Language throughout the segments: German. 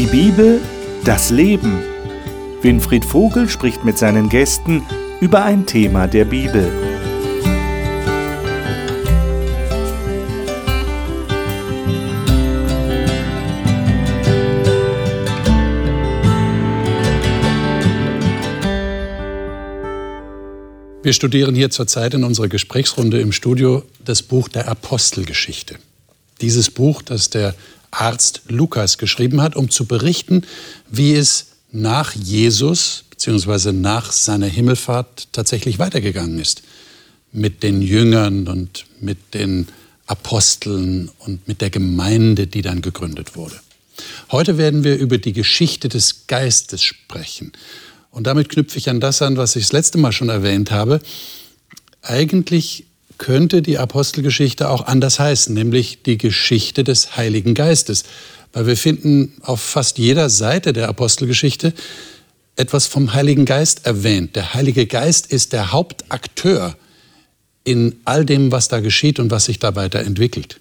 Die Bibel, das Leben. Winfried Vogel spricht mit seinen Gästen über ein Thema der Bibel. Wir studieren hier zurzeit in unserer Gesprächsrunde im Studio das Buch der Apostelgeschichte. Dieses Buch, das der Arzt Lukas geschrieben hat, um zu berichten, wie es nach Jesus bzw. nach seiner Himmelfahrt tatsächlich weitergegangen ist. Mit den Jüngern und mit den Aposteln und mit der Gemeinde, die dann gegründet wurde. Heute werden wir über die Geschichte des Geistes sprechen. Und damit knüpfe ich an das an, was ich das letzte Mal schon erwähnt habe. Eigentlich könnte die Apostelgeschichte auch anders heißen, nämlich die Geschichte des Heiligen Geistes. Weil wir finden auf fast jeder Seite der Apostelgeschichte etwas vom Heiligen Geist erwähnt. Der Heilige Geist ist der Hauptakteur in all dem, was da geschieht und was sich da weiterentwickelt.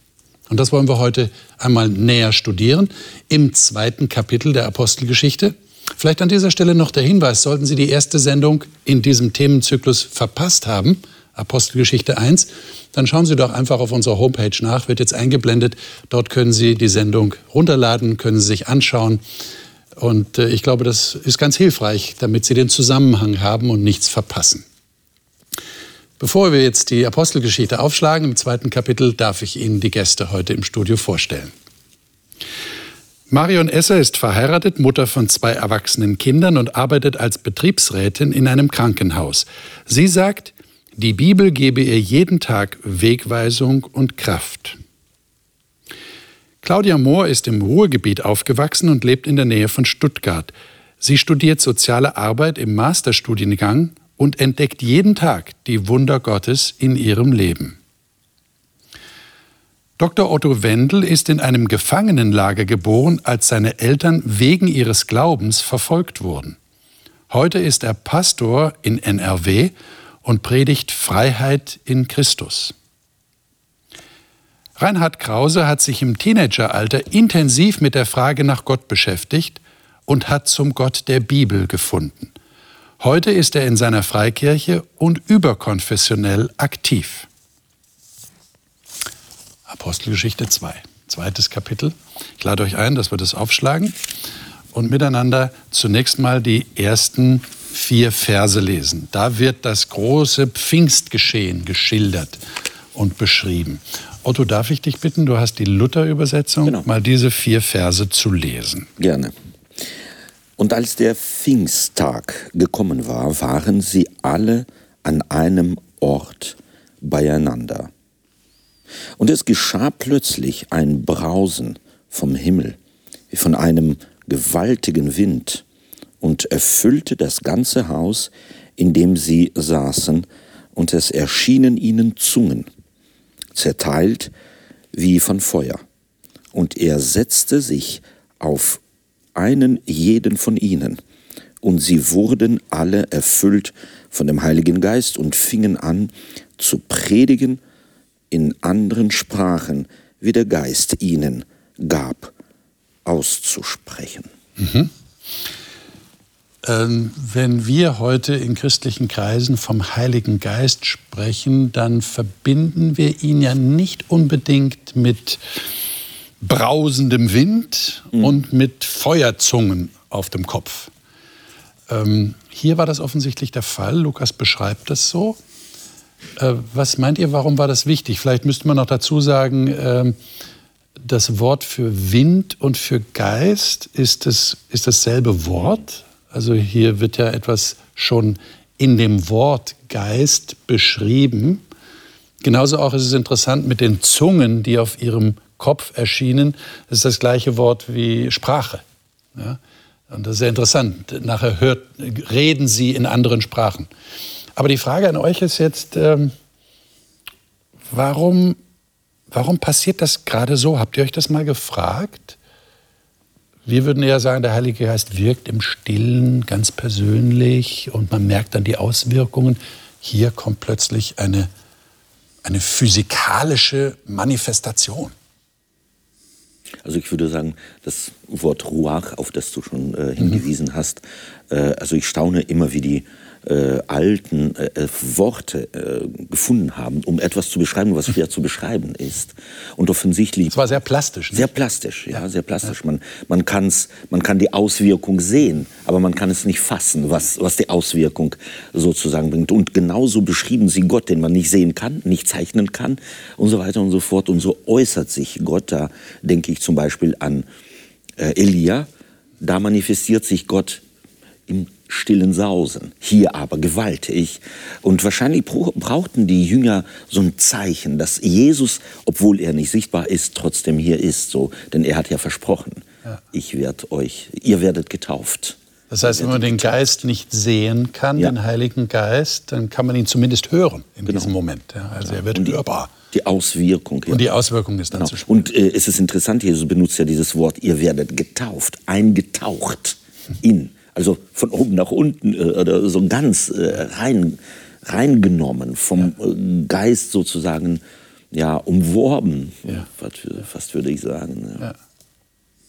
Und das wollen wir heute einmal näher studieren im zweiten Kapitel der Apostelgeschichte. Vielleicht an dieser Stelle noch der Hinweis, sollten Sie die erste Sendung in diesem Themenzyklus verpasst haben, Apostelgeschichte 1, dann schauen Sie doch einfach auf unserer Homepage nach, wird jetzt eingeblendet. Dort können Sie die Sendung runterladen, können Sie sich anschauen. Und äh, ich glaube, das ist ganz hilfreich, damit Sie den Zusammenhang haben und nichts verpassen. Bevor wir jetzt die Apostelgeschichte aufschlagen, im zweiten Kapitel darf ich Ihnen die Gäste heute im Studio vorstellen. Marion Esser ist verheiratet, Mutter von zwei erwachsenen Kindern und arbeitet als Betriebsrätin in einem Krankenhaus. Sie sagt, die Bibel gebe ihr jeden Tag Wegweisung und Kraft. Claudia Mohr ist im Ruhrgebiet aufgewachsen und lebt in der Nähe von Stuttgart. Sie studiert soziale Arbeit im Masterstudiengang und entdeckt jeden Tag die Wunder Gottes in ihrem Leben. Dr. Otto Wendel ist in einem Gefangenenlager geboren, als seine Eltern wegen ihres Glaubens verfolgt wurden. Heute ist er Pastor in NRW und predigt Freiheit in Christus. Reinhard Krause hat sich im Teenageralter intensiv mit der Frage nach Gott beschäftigt und hat zum Gott der Bibel gefunden. Heute ist er in seiner Freikirche und überkonfessionell aktiv. Apostelgeschichte 2, zweites Kapitel. Ich lade euch ein, dass wir das aufschlagen und miteinander zunächst mal die ersten vier Verse lesen. Da wird das große Pfingstgeschehen geschildert und beschrieben. Otto, darf ich dich bitten, du hast die Luther-Übersetzung, genau. mal diese vier Verse zu lesen. Gerne. Und als der Pfingsttag gekommen war, waren sie alle an einem Ort beieinander. Und es geschah plötzlich ein Brausen vom Himmel, wie von einem gewaltigen Wind, und erfüllte das ganze Haus, in dem sie saßen, und es erschienen ihnen Zungen, zerteilt wie von Feuer. Und er setzte sich auf einen jeden von ihnen, und sie wurden alle erfüllt von dem Heiligen Geist und fingen an zu predigen in anderen Sprachen, wie der Geist ihnen gab, auszusprechen. Mhm. Ähm, wenn wir heute in christlichen Kreisen vom Heiligen Geist sprechen, dann verbinden wir ihn ja nicht unbedingt mit brausendem Wind mhm. und mit Feuerzungen auf dem Kopf. Ähm, hier war das offensichtlich der Fall. Lukas beschreibt das so. Äh, was meint ihr, warum war das wichtig? Vielleicht müsste man noch dazu sagen, äh, das Wort für Wind und für Geist ist, es, ist dasselbe Wort. Also hier wird ja etwas schon in dem Wort Geist beschrieben. Genauso auch ist es interessant mit den Zungen, die auf ihrem Kopf erschienen. Das ist das gleiche Wort wie Sprache. Ja? Und das ist sehr interessant. Nachher hört, reden sie in anderen Sprachen. Aber die Frage an euch ist jetzt, ähm, warum, warum passiert das gerade so? Habt ihr euch das mal gefragt? Wir würden eher sagen, der Heilige Geist wirkt im Stillen, ganz persönlich und man merkt dann die Auswirkungen. Hier kommt plötzlich eine, eine physikalische Manifestation. Also ich würde sagen, das Wort Ruach, auf das du schon äh, hingewiesen mhm. hast, äh, also ich staune immer, wie die äh, alten äh, äh, Worte äh, gefunden haben, um etwas zu beschreiben, was schwer zu beschreiben ist. Und offensichtlich. Es war sehr plastisch. Nicht? Sehr plastisch, ja, sehr plastisch. Man, man, kann's, man kann die Auswirkung sehen, aber man kann es nicht fassen, was, was die Auswirkung sozusagen bringt. Und genauso beschrieben sie Gott, den man nicht sehen kann, nicht zeichnen kann und so weiter und so fort. Und so äußert sich Gott. Da denke ich zum Beispiel an äh, Elia. Da manifestiert sich Gott im stillen Sausen, hier aber gewaltig. Und wahrscheinlich brauchten die Jünger so ein Zeichen, dass Jesus, obwohl er nicht sichtbar ist, trotzdem hier ist. So, denn er hat ja versprochen, ja. ich werde euch, ihr werdet getauft. Das heißt, wenn man den Geist nicht sehen kann, ja. den Heiligen Geist, dann kann man ihn zumindest hören in genau. diesem Moment. Ja, also er wird Und die, hörbar. Die Auswirkung. Ja. Und die Auswirkung ist dann genau. zu spüren. Und äh, es ist interessant, Jesus benutzt ja dieses Wort, ihr werdet getauft, eingetaucht in also von oben nach unten äh, oder so ganz äh, rein, reingenommen, vom ja. Äh, Geist sozusagen ja, umworben, ja. Fast, fast würde ich sagen. Ja.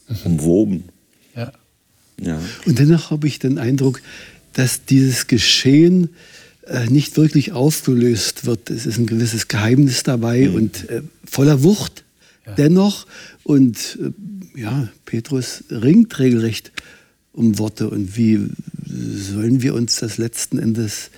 Mhm. Umwoben. Ja. Ja. Und dennoch habe ich den Eindruck, dass dieses Geschehen äh, nicht wirklich aufgelöst wird. Es ist ein gewisses Geheimnis dabei mhm. und äh, voller Wucht ja. dennoch. Und äh, ja, Petrus ringt regelrecht um Worte und wie sollen wir uns das letzten Endes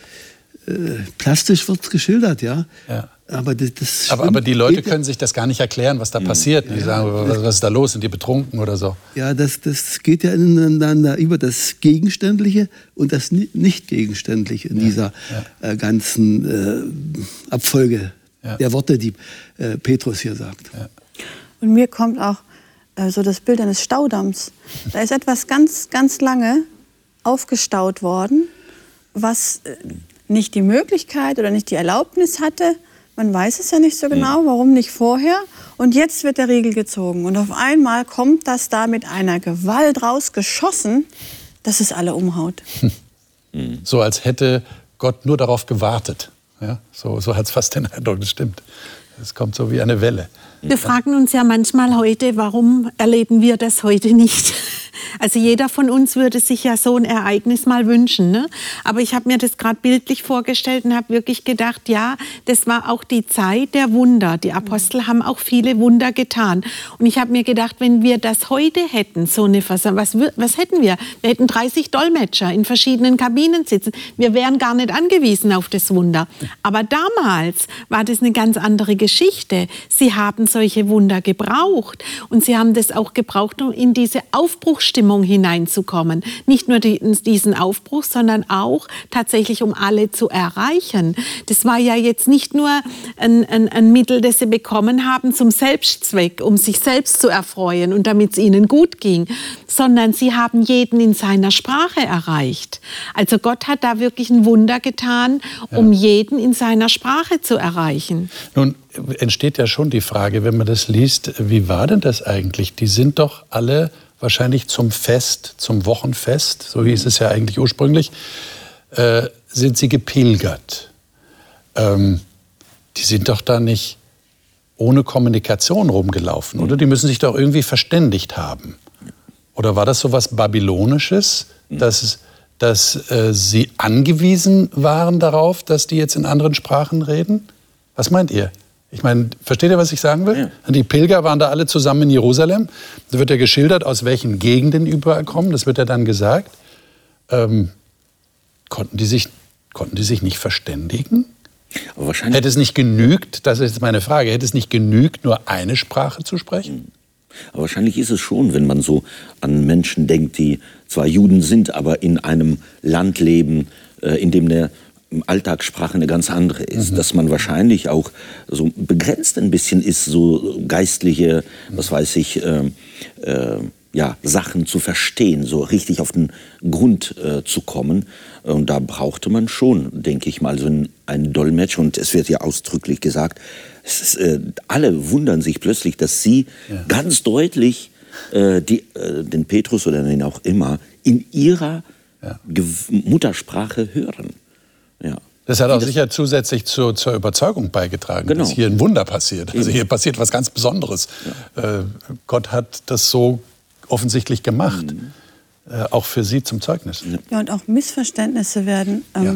äh, plastisch wird geschildert, ja. ja. Aber, das, das aber, aber, die Leute können sich das gar nicht erklären, was da mhm. passiert. Die ja, sagen, was, was, ist da los? Sind die betrunken oder so? Ja, das, das geht ja ineinander über das Gegenständliche und das Nicht-Gegenständliche in ja, dieser äh, ganzen äh, Abfolge der Worte, die äh, Petrus hier sagt. Und mir kommt auch äh, so das Bild eines Staudamms. Da ist etwas ganz, ganz lange aufgestaut worden, was äh, nicht die Möglichkeit oder nicht die Erlaubnis hatte. Man weiß es ja nicht so genau, warum nicht vorher. Und jetzt wird der Riegel gezogen. Und auf einmal kommt das da mit einer Gewalt rausgeschossen, dass es alle umhaut. So als hätte Gott nur darauf gewartet. Ja, so, so hat es fast den Eindruck, das stimmt. Es kommt so wie eine Welle. Wir fragen uns ja manchmal heute, warum erleben wir das heute nicht? Also jeder von uns würde sich ja so ein Ereignis mal wünschen. Ne? Aber ich habe mir das gerade bildlich vorgestellt und habe wirklich gedacht, ja, das war auch die Zeit der Wunder. Die Apostel haben auch viele Wunder getan. Und ich habe mir gedacht, wenn wir das heute hätten, so eine Versammlung, was, was hätten wir? Wir hätten 30 Dolmetscher in verschiedenen Kabinen sitzen. Wir wären gar nicht angewiesen auf das Wunder. Aber damals war das eine ganz andere Geschichte. Sie haben solche Wunder gebraucht. Und sie haben das auch gebraucht, um in diese Aufbruchstimmung Stimmung hineinzukommen. Nicht nur die, diesen Aufbruch, sondern auch tatsächlich, um alle zu erreichen. Das war ja jetzt nicht nur ein, ein, ein Mittel, das sie bekommen haben zum Selbstzweck, um sich selbst zu erfreuen und damit es ihnen gut ging, sondern sie haben jeden in seiner Sprache erreicht. Also Gott hat da wirklich ein Wunder getan, um ja. jeden in seiner Sprache zu erreichen. Nun entsteht ja schon die Frage, wenn man das liest, wie war denn das eigentlich? Die sind doch alle wahrscheinlich zum Fest, zum Wochenfest, so hieß es ja eigentlich ursprünglich, äh, sind sie gepilgert. Ähm, die sind doch da nicht ohne Kommunikation rumgelaufen, oder? Die müssen sich doch irgendwie verständigt haben. Oder war das so was Babylonisches, dass, dass äh, sie angewiesen waren darauf, dass die jetzt in anderen Sprachen reden? Was meint ihr? Ich meine, versteht ihr, was ich sagen will? Ja. Die Pilger waren da alle zusammen in Jerusalem. Da wird ja geschildert, aus welchen Gegenden überall kommen. Das wird ja dann gesagt. Ähm, konnten, die sich, konnten die sich nicht verständigen? Hätte es nicht genügt, das ist jetzt meine Frage, hätte es nicht genügt, nur eine Sprache zu sprechen? Aber wahrscheinlich ist es schon, wenn man so an Menschen denkt, die zwar Juden sind, aber in einem Land leben, äh, in dem der Alltagssprache eine ganz andere ist. Mhm. Dass man wahrscheinlich auch so begrenzt ein bisschen ist, so geistliche, was weiß ich, äh, äh, ja, Sachen zu verstehen, so richtig auf den Grund äh, zu kommen. Und da brauchte man schon, denke ich mal, so einen, einen Dolmetsch. Und es wird ja ausdrücklich gesagt, ist, äh, alle wundern sich plötzlich, dass sie ja. ganz deutlich äh, die, äh, den Petrus oder den auch immer in ihrer ja. Muttersprache hören. Ja. Das hat auch sicher zusätzlich zur, zur Überzeugung beigetragen, genau. dass hier ein Wunder passiert. Also hier passiert was ganz Besonderes. Ja. Äh, Gott hat das so offensichtlich gemacht. Mhm. Äh, auch für Sie zum Zeugnis. Ja, und auch Missverständnisse werden ähm, ja.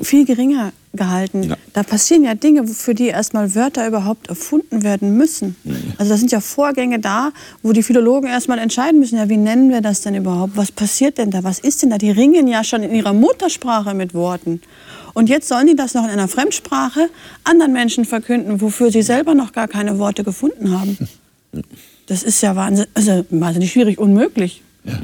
Viel geringer gehalten. Ja. Da passieren ja Dinge, für die erstmal Wörter überhaupt erfunden werden müssen. Mhm. Also da sind ja Vorgänge da, wo die Philologen erstmal entscheiden müssen, ja, wie nennen wir das denn überhaupt? Was passiert denn da? Was ist denn da? Die ringen ja schon in ihrer Muttersprache mit Worten. Und jetzt sollen die das noch in einer Fremdsprache anderen Menschen verkünden, wofür sie selber noch gar keine Worte gefunden haben. Das ist ja wahnsinnig, also wahnsinnig schwierig, unmöglich. Ja.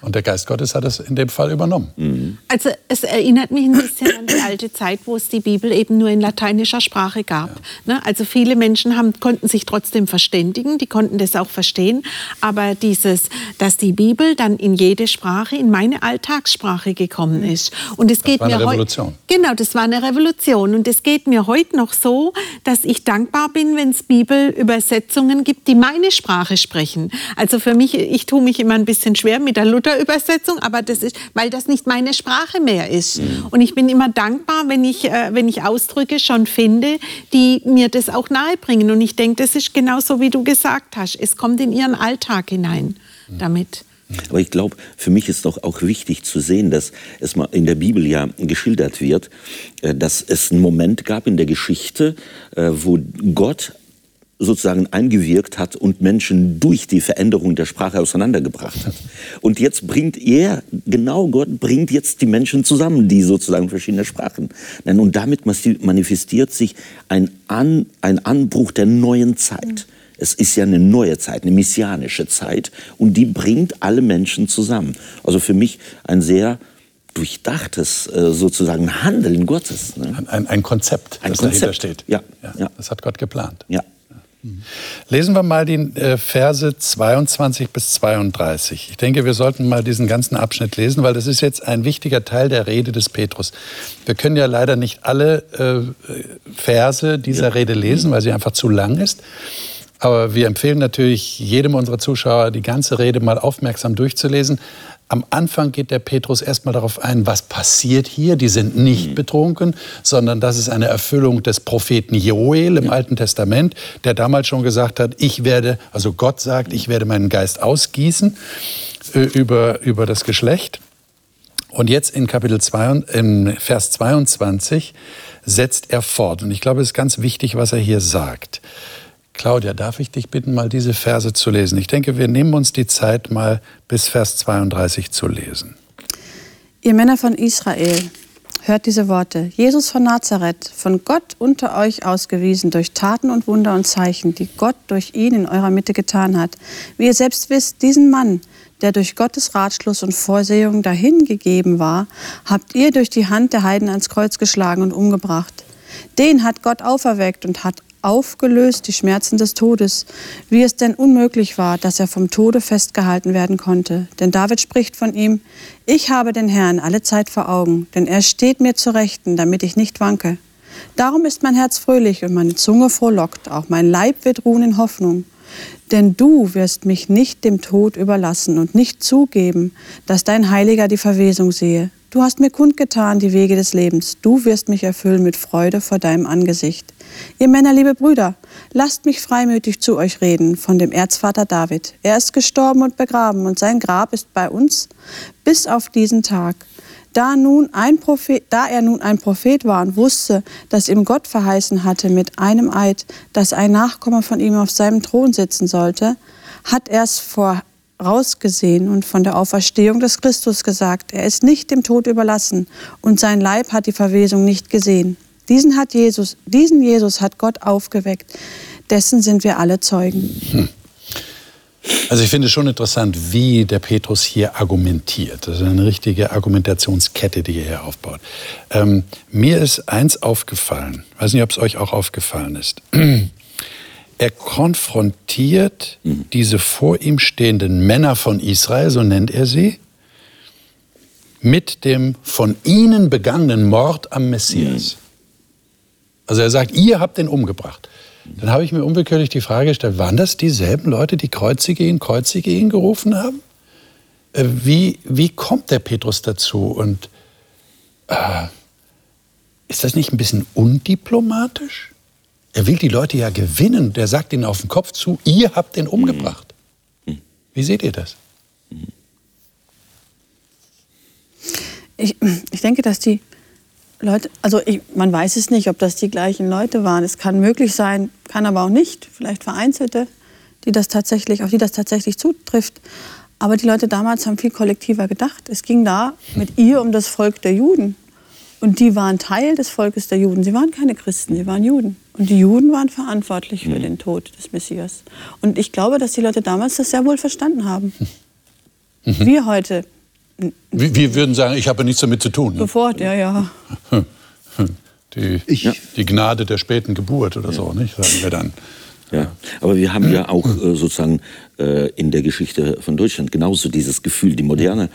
Und der Geist Gottes hat es in dem Fall übernommen. Mhm. Also es erinnert mich ein bisschen an die alte Zeit, wo es die Bibel eben nur in lateinischer Sprache gab. Ja. Ne? Also viele Menschen haben, konnten sich trotzdem verständigen, die konnten das auch verstehen. Aber dieses, dass die Bibel dann in jede Sprache, in meine Alltagssprache gekommen mhm. ist. Und es geht das war eine mir Revolution. Genau, das war eine Revolution. Und es geht mir heute noch so, dass ich dankbar bin, wenn es Bibelübersetzungen gibt, die meine Sprache sprechen. Also für mich, ich tue mich immer ein bisschen schwer mit der Luther Computerübersetzung, aber das ist, weil das nicht meine Sprache mehr ist. Mhm. Und ich bin immer dankbar, wenn ich, äh, wenn ich Ausdrücke schon finde, die mir das auch nahebringen. Und ich denke, das ist genauso, wie du gesagt hast. Es kommt in ihren Alltag hinein mhm. damit. Aber ich glaube, für mich ist doch auch wichtig zu sehen, dass es mal in der Bibel ja geschildert wird, äh, dass es einen Moment gab in der Geschichte, äh, wo Gott sozusagen eingewirkt hat und Menschen durch die Veränderung der Sprache auseinandergebracht hat. Und jetzt bringt er, genau Gott bringt jetzt die Menschen zusammen, die sozusagen verschiedene Sprachen nennen. Und damit manifestiert sich ein, An, ein Anbruch der neuen Zeit. Es ist ja eine neue Zeit, eine messianische Zeit und die bringt alle Menschen zusammen. Also für mich ein sehr durchdachtes äh, sozusagen Handeln Gottes. Ne? Ein, ein, Konzept, ein das Konzept. dahinter steht. Ja. ja. Das hat Gott geplant. Ja. Lesen wir mal die äh, Verse 22 bis 32. Ich denke, wir sollten mal diesen ganzen Abschnitt lesen, weil das ist jetzt ein wichtiger Teil der Rede des Petrus. Wir können ja leider nicht alle äh, Verse dieser Rede lesen, weil sie einfach zu lang ist. Aber wir empfehlen natürlich jedem unserer Zuschauer, die ganze Rede mal aufmerksam durchzulesen. Am Anfang geht der Petrus erstmal darauf ein, was passiert hier. Die sind nicht mhm. betrunken, sondern das ist eine Erfüllung des Propheten Joel im. Alten Testament, der damals schon gesagt hat, ich werde, also Gott sagt, ich werde meinen Geist ausgießen äh, über, über das Geschlecht. Und jetzt in Kapitel 2, in Vers 22 setzt er fort. Und ich glaube, es ist ganz wichtig, was er hier sagt. Claudia, darf ich dich bitten, mal diese Verse zu lesen? Ich denke, wir nehmen uns die Zeit, mal bis Vers 32 zu lesen. Ihr Männer von Israel, hört diese Worte. Jesus von Nazareth, von Gott unter euch ausgewiesen durch Taten und Wunder und Zeichen, die Gott durch ihn in eurer Mitte getan hat. Wie ihr selbst wisst, diesen Mann, der durch Gottes Ratschluss und Vorsehung dahingegeben war, habt ihr durch die Hand der Heiden ans Kreuz geschlagen und umgebracht. Den hat Gott auferweckt und hat aufgelöst die Schmerzen des Todes, wie es denn unmöglich war, dass er vom Tode festgehalten werden konnte. Denn David spricht von ihm, ich habe den Herrn alle Zeit vor Augen, denn er steht mir zu Rechten, damit ich nicht wanke. Darum ist mein Herz fröhlich und meine Zunge frohlockt, auch mein Leib wird ruhen in Hoffnung. Denn du wirst mich nicht dem Tod überlassen und nicht zugeben, dass dein Heiliger die Verwesung sehe. Du hast mir kundgetan die Wege des Lebens. Du wirst mich erfüllen mit Freude vor deinem Angesicht. Ihr Männer, liebe Brüder, lasst mich freimütig zu euch reden von dem Erzvater David. Er ist gestorben und begraben und sein Grab ist bei uns bis auf diesen Tag. Da, nun ein Prophet, da er nun ein Prophet war und wusste, dass ihm Gott verheißen hatte mit einem Eid, dass ein Nachkomme von ihm auf seinem Thron sitzen sollte, hat er es vorausgesehen und von der Auferstehung des Christus gesagt, er ist nicht dem Tod überlassen und sein Leib hat die Verwesung nicht gesehen. Diesen hat Jesus, diesen Jesus hat Gott aufgeweckt. Dessen sind wir alle Zeugen. Hm. Also ich finde es schon interessant, wie der Petrus hier argumentiert. Das ist eine richtige Argumentationskette, die er hier aufbaut. Ähm, mir ist eins aufgefallen, ich weiß nicht, ob es euch auch aufgefallen ist. Er konfrontiert mhm. diese vor ihm stehenden Männer von Israel, so nennt er sie, mit dem von ihnen begangenen Mord am Messias. Mhm. Also er sagt, ihr habt den umgebracht. Dann habe ich mir unwillkürlich die Frage gestellt, waren das dieselben Leute, die Kreuzige ihn, Kreuzige ihn gerufen haben? Äh, wie, wie kommt der Petrus dazu? Und äh, ist das nicht ein bisschen undiplomatisch? Er will die Leute ja gewinnen. Der sagt ihnen auf den Kopf zu, ihr habt ihn umgebracht. Wie seht ihr das? Ich, ich denke, dass die Leute, also ich, man weiß es nicht, ob das die gleichen Leute waren. Es kann möglich sein, kann aber auch nicht. Vielleicht vereinzelte, die das tatsächlich, auf die das tatsächlich zutrifft. Aber die Leute damals haben viel kollektiver gedacht. Es ging da mit ihr um das Volk der Juden. Und die waren Teil des Volkes der Juden. Sie waren keine Christen, sie waren Juden. Und die Juden waren verantwortlich für den Tod des Messias. Und ich glaube, dass die Leute damals das sehr wohl verstanden haben. Wir heute Wir, wir würden sagen, ich habe nichts damit zu tun. Ne? sofort, ja, ja. Die, Ich- die Gnade der späten Geburt oder so, nicht? Sagen wir dann. Ja, aber wir haben ja auch äh, sozusagen äh, in der Geschichte von Deutschland genauso dieses Gefühl, die Moderne,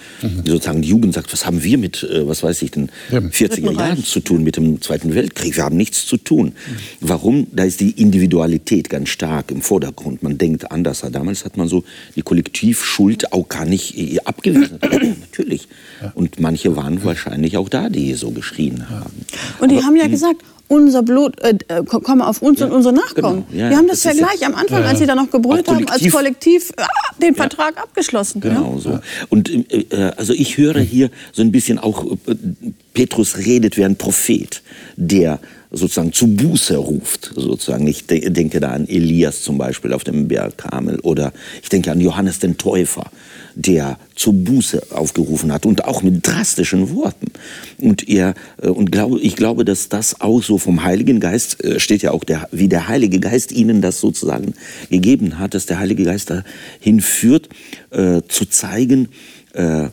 sozusagen die Jugend sagt, was haben wir mit, äh, was weiß ich, den Eben. 40er Dritten Jahren zu tun, mit dem Zweiten Weltkrieg? Wir haben nichts zu tun. Warum? Da ist die Individualität ganz stark im Vordergrund. Man denkt anders. Damals hat man so die Kollektivschuld auch gar nicht äh, abgewiesen. Natürlich. Und manche waren wahrscheinlich auch da, die so geschrien haben. Und die haben ja gesagt, unser Blut äh, äh, komme auf uns und unsere Nachkommen. genau. Ja, die haben das, das ja ja- gleich am Anfang, als sie da noch gebrüllt haben, als kollektiv. Ah, den Vertrag abgeschlossen. Genau Ja? so. Und äh, äh, also ich höre hier so ein bisschen auch, äh, Petrus redet wie ein Prophet, der sozusagen zu Buße ruft, sozusagen. Ich de denke da an Elias zum Beispiel auf dem Berg Karmel oder ich denke an Johannes den Täufer, der zur Buße aufgerufen hat und auch mit drastischen Worten. Und er äh, und glaube, ich glaube, dass das auch so vom Heiligen Geist äh, steht ja auch der, wie der Heilige Geist ihnen das sozusagen gegeben hat, dass der Heilige Geist dahin führt, äh, zu zeigen, äh,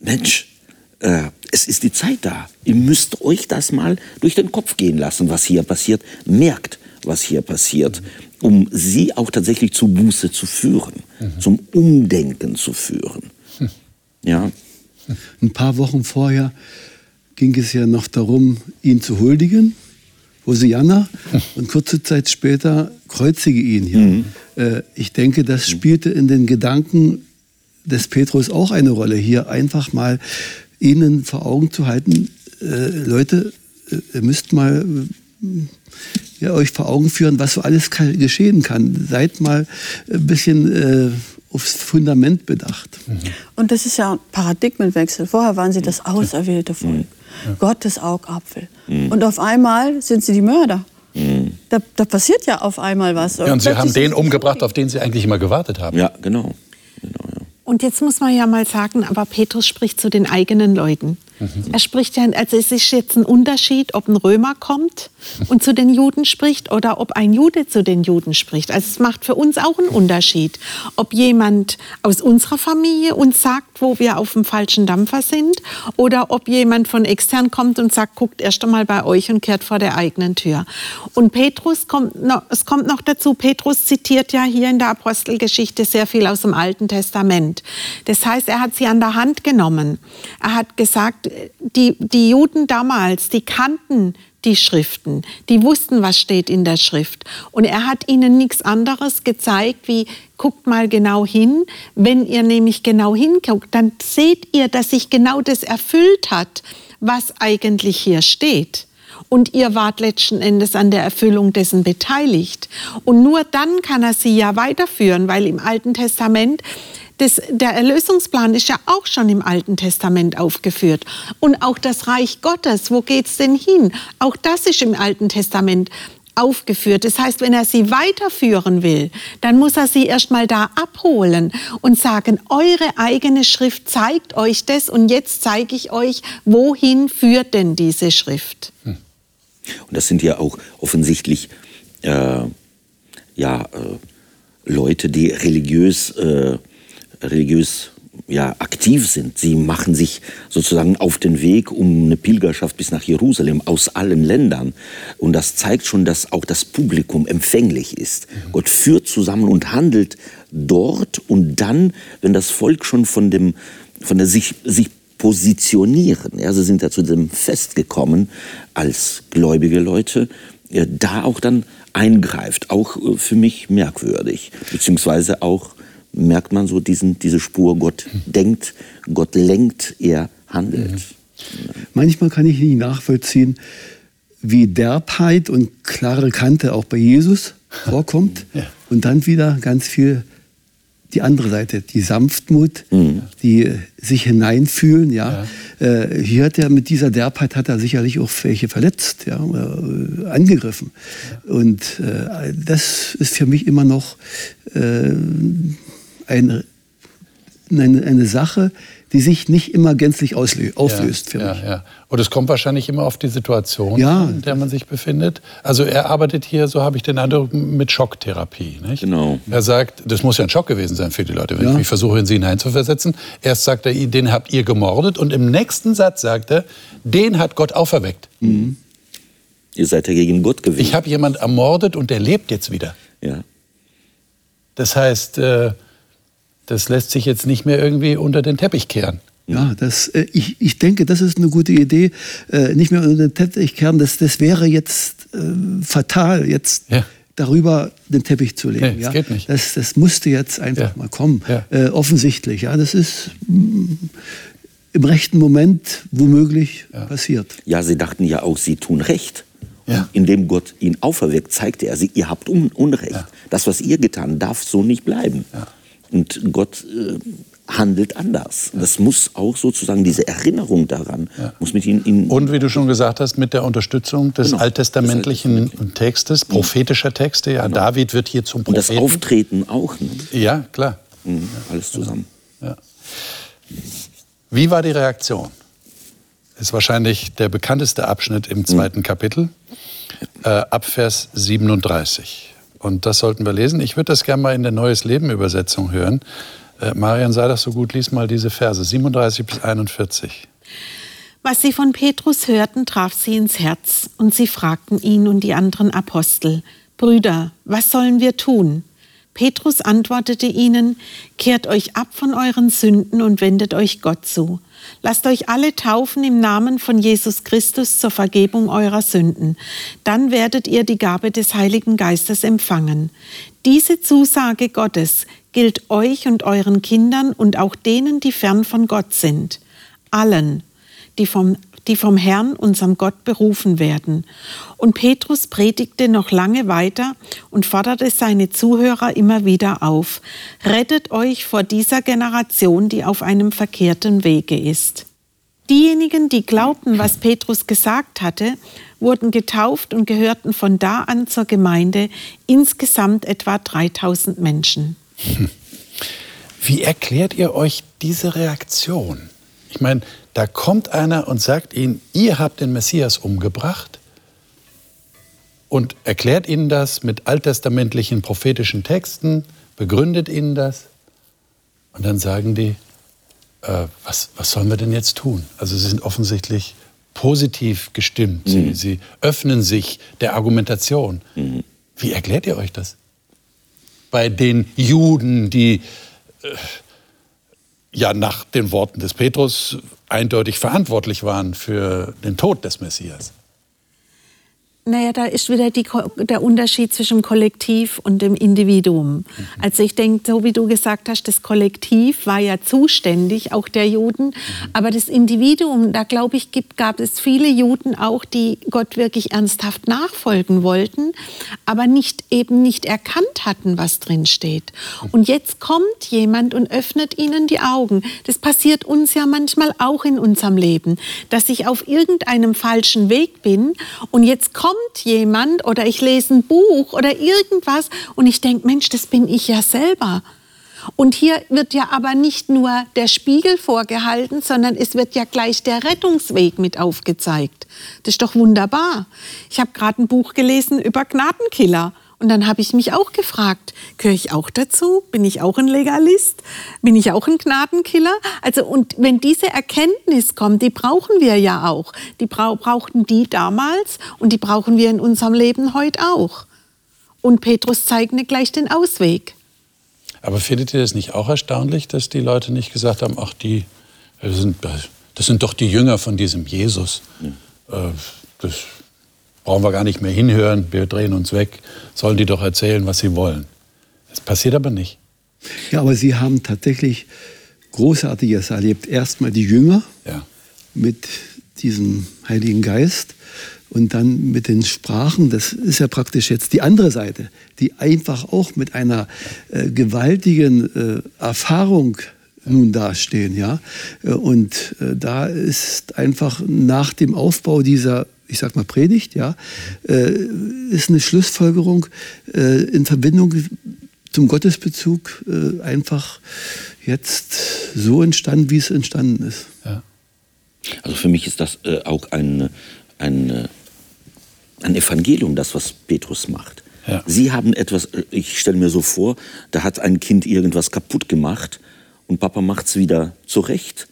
Mensch, äh, es ist die Zeit da. Ihr müsst euch das mal durch den Kopf gehen lassen, was hier passiert. Merkt, was hier passiert, um sie auch tatsächlich zu Buße zu führen, zum Umdenken zu führen. Ja, Ein paar Wochen vorher ging es ja noch darum, ihn zu huldigen, Hosianna, und kurze Zeit später kreuzige ihn hier. Äh, ich denke, das spielte in den Gedanken des Petrus auch eine Rolle, hier einfach mal ihnen vor Augen zu halten, äh, Leute, äh, ihr müsst mal äh, ja, euch vor Augen führen, was so alles kann, geschehen kann. Seid mal ein bisschen äh, aufs Fundament bedacht. Und das ist ja ein Paradigmenwechsel. Vorher waren sie das auserwählte Volk, Gottes Augapfel. Und auf einmal sind sie die Mörder. Da, da passiert ja auf einmal was. Ja, und sie haben den umgebracht, auf den sie eigentlich immer gewartet haben. ja, genau. Und jetzt muss man ja mal sagen, aber Petrus spricht zu den eigenen Leuten. Er spricht ja, also es ist jetzt ein Unterschied, ob ein Römer kommt und zu den Juden spricht oder ob ein Jude zu den Juden spricht. Also es macht für uns auch einen Unterschied, ob jemand aus unserer Familie uns sagt, wo wir auf dem falschen Dampfer sind oder ob jemand von extern kommt und sagt, guckt erst einmal bei euch und kehrt vor der eigenen Tür. Und Petrus kommt noch, es kommt noch dazu, Petrus zitiert ja hier in der Apostelgeschichte sehr viel aus dem Alten Testament. Das heißt, er hat sie an der Hand genommen. Er hat gesagt, die, die Juden damals, die kannten die Schriften, die wussten, was steht in der Schrift. Und er hat ihnen nichts anderes gezeigt, wie guckt mal genau hin. Wenn ihr nämlich genau hinguckt, dann seht ihr, dass sich genau das erfüllt hat, was eigentlich hier steht. Und ihr wart letzten Endes an der Erfüllung dessen beteiligt. Und nur dann kann er sie ja weiterführen, weil im Alten Testament das, der Erlösungsplan ist ja auch schon im Alten Testament aufgeführt. Und auch das Reich Gottes, wo geht's denn hin? Auch das ist im Alten Testament aufgeführt. Das heißt, wenn er sie weiterführen will, dann muss er sie erstmal da abholen und sagen, eure eigene Schrift zeigt euch das und jetzt zeige ich euch, wohin führt denn diese Schrift. Und das sind ja auch offensichtlich äh, ja, äh, Leute, die religiös, äh, religiös ja, aktiv sind. Sie machen sich sozusagen auf den Weg um eine Pilgerschaft bis nach Jerusalem aus allen Ländern. Und das zeigt schon, dass auch das Publikum empfänglich ist. Gott führt zusammen und handelt dort und dann, wenn das Volk schon von dem, von der sich, sich positionieren. Ja, sie sind ja zu dem Fest gekommen als gläubige Leute, ja, da auch dann eingreift. Auch äh, für mich merkwürdig. Beziehungsweise auch merkt man so diesen, diese Spur, Gott denkt, Gott lenkt, er handelt. Manchmal kann ich nicht nachvollziehen, wie Derbheit und klare Kante auch bei Jesus vorkommt. Ja. Und dann wieder ganz viel die andere Seite, die Sanftmut, Mhm. die sich hineinfühlen. Ja. Äh, hier hat er mit dieser Derbheit hat er sicherlich auch welche verletzt, ja, äh, angegriffen. Und äh, das ist für mich immer noch äh, eine, eine, eine Sache, die sich nicht immer gänzlich auslö auflöst für ja, mich. Ja. Und es kommt wahrscheinlich immer auf die Situation, Ja. in der man sich befindet. Also er arbeitet hier, so habe ich den Eindruck, mit Schocktherapie. Nicht? Genau. Er sagt, das muss ja ein Schock gewesen sein für die Leute, wenn Ja. ich mich versuche, in sie hineinzuversetzen. Erst sagt er, den habt ihr gemordet und im nächsten Satz sagt er, den hat Gott auferweckt. Ihr seid ja gegen Gott gewesen. Ich habe jemand ermordet und der lebt jetzt wieder. ja. Das heißt, äh, das lässt sich jetzt nicht mehr irgendwie unter den Teppich kehren. Ja, das, äh, ich, ich denke, das ist eine gute Idee. Äh, nicht mehr unter den Teppich kehren, das, das wäre jetzt äh, fatal, jetzt Ja. darüber den Teppich zu legen. Nee, das ja. geht nicht. Das, das musste jetzt einfach Ja. mal kommen. Ja. Äh, offensichtlich, ja, das ist mm, im rechten Moment womöglich passiert. Ja, sie dachten ja auch, sie tun Recht. Ja. Indem Gott ihn auferweckt, zeigte er sie, ihr habt un Unrecht. Ja. Das, was ihr getan, darf so nicht bleiben. Ja. Und Gott äh, handelt anders. Das muss auch sozusagen diese Erinnerung daran, muss mit ihnen in Und wie du schon gesagt hast, mit der Unterstützung des Genau. alttestamentlichen Textes, prophetischer Texte. Ja, David wird hier zum und das Propheten. Auftreten auch. Ne? ja, klar. Mhm, alles zusammen. Ja. Wie war die Reaktion? Ist wahrscheinlich der bekannteste Abschnitt im zweiten Kapitel, äh, ab Vers 37. Und das sollten wir lesen. Ich würde das gerne mal in der Neues Leben Übersetzung hören. Äh, Marian, sei das so gut, lies mal diese Verse 37 bis 41. Was sie von Petrus hörten, traf sie ins Herz, und sie fragten ihn und die anderen Apostel, Brüder, was sollen wir tun? Petrus antwortete ihnen, Kehrt euch ab von euren Sünden und wendet euch Gott zu. Lasst euch alle taufen im Namen von Jesus Christus zur Vergebung eurer Sünden. Dann werdet ihr die Gabe des Heiligen Geistes empfangen. Diese Zusage Gottes gilt euch und euren Kindern und auch denen, die fern von Gott sind. Allen, die vom, die vom Herrn, unserem Gott, berufen werden. Und Petrus predigte noch lange weiter und forderte seine Zuhörer immer wieder auf. Rettet euch vor dieser Generation, die auf einem verkehrten Wege ist. Diejenigen, die glaubten, was Petrus gesagt hatte, wurden getauft und gehörten von da an zur Gemeinde, insgesamt etwa 3000 Menschen. Wie erklärt ihr euch diese Reaktion? Ich meine, da kommt einer und sagt ihnen, ihr habt den Messias umgebracht und erklärt ihnen das mit alttestamentlichen prophetischen Texten, begründet ihnen das und dann sagen die, äh, was, was sollen wir denn jetzt tun? Also sie sind offensichtlich positiv gestimmt, sie, sie öffnen sich der Argumentation. Wie erklärt ihr euch das? Bei den Juden, die äh, ja nach den Worten des Petrus eindeutig verantwortlich waren für den Tod des Messias. Naja, da ist wieder die, der Unterschied zwischen dem Kollektiv und dem Individuum. Also ich denke, so wie du gesagt hast, das Kollektiv war ja zuständig, auch der Juden. Aber das Individuum, da glaube ich, gibt, gab es viele Juden auch, die Gott wirklich ernsthaft nachfolgen wollten, aber nicht, eben nicht erkannt hatten, was drin steht. Und jetzt kommt jemand und öffnet ihnen die Augen. Das passiert uns ja manchmal auch in unserem Leben, dass ich auf irgendeinem falschen Weg bin und jetzt kommt jemand oder ich lese ein Buch oder irgendwas und ich denke, Mensch, das bin ich ja selber. Und hier wird ja aber nicht nur der Spiegel vorgehalten, sondern es wird ja gleich der Rettungsweg mit aufgezeigt. Das ist doch wunderbar. Ich habe gerade ein Buch gelesen über Gnadenkiller. Und dann habe ich mich auch gefragt, gehöre ich auch dazu? Bin ich auch ein Legalist? Bin ich auch ein Gnadenkiller? Also und wenn diese Erkenntnis kommt, die brauchen wir ja auch. Die brau brauchten die damals und die brauchen wir in unserem Leben heute auch. Und Petrus zeigt nicht gleich den Ausweg. Aber findet ihr das nicht auch erstaunlich, dass die Leute nicht gesagt haben, ach, die das sind, das sind doch die Jünger von diesem Jesus. Äh, Das brauchen wir gar nicht mehr hinhören, wir drehen uns weg, sollen die doch erzählen, was sie wollen. Das passiert aber nicht. Ja, aber Sie haben tatsächlich Großartiges erlebt. Erstmal die Jünger Ja. mit diesem Heiligen Geist. Und dann mit den Sprachen, das ist ja praktisch jetzt die andere Seite, die einfach auch mit einer äh, gewaltigen äh, Erfahrung nun dastehen. Ja? Äh, und äh, da ist einfach nach dem Aufbau dieser ich sag mal Predigt, ja, äh, ist eine Schlussfolgerung äh, in Verbindung zum Gottesbezug äh, einfach jetzt so entstanden, wie es entstanden ist. Ja. Also für mich ist das äh, auch ein, ein, äh, ein Evangelium, das, was Petrus macht. Ja. Sie haben etwas, äh, ich stelle mir so vor, da hat ein Kind irgendwas kaputt gemacht und Papa macht es wieder zurecht.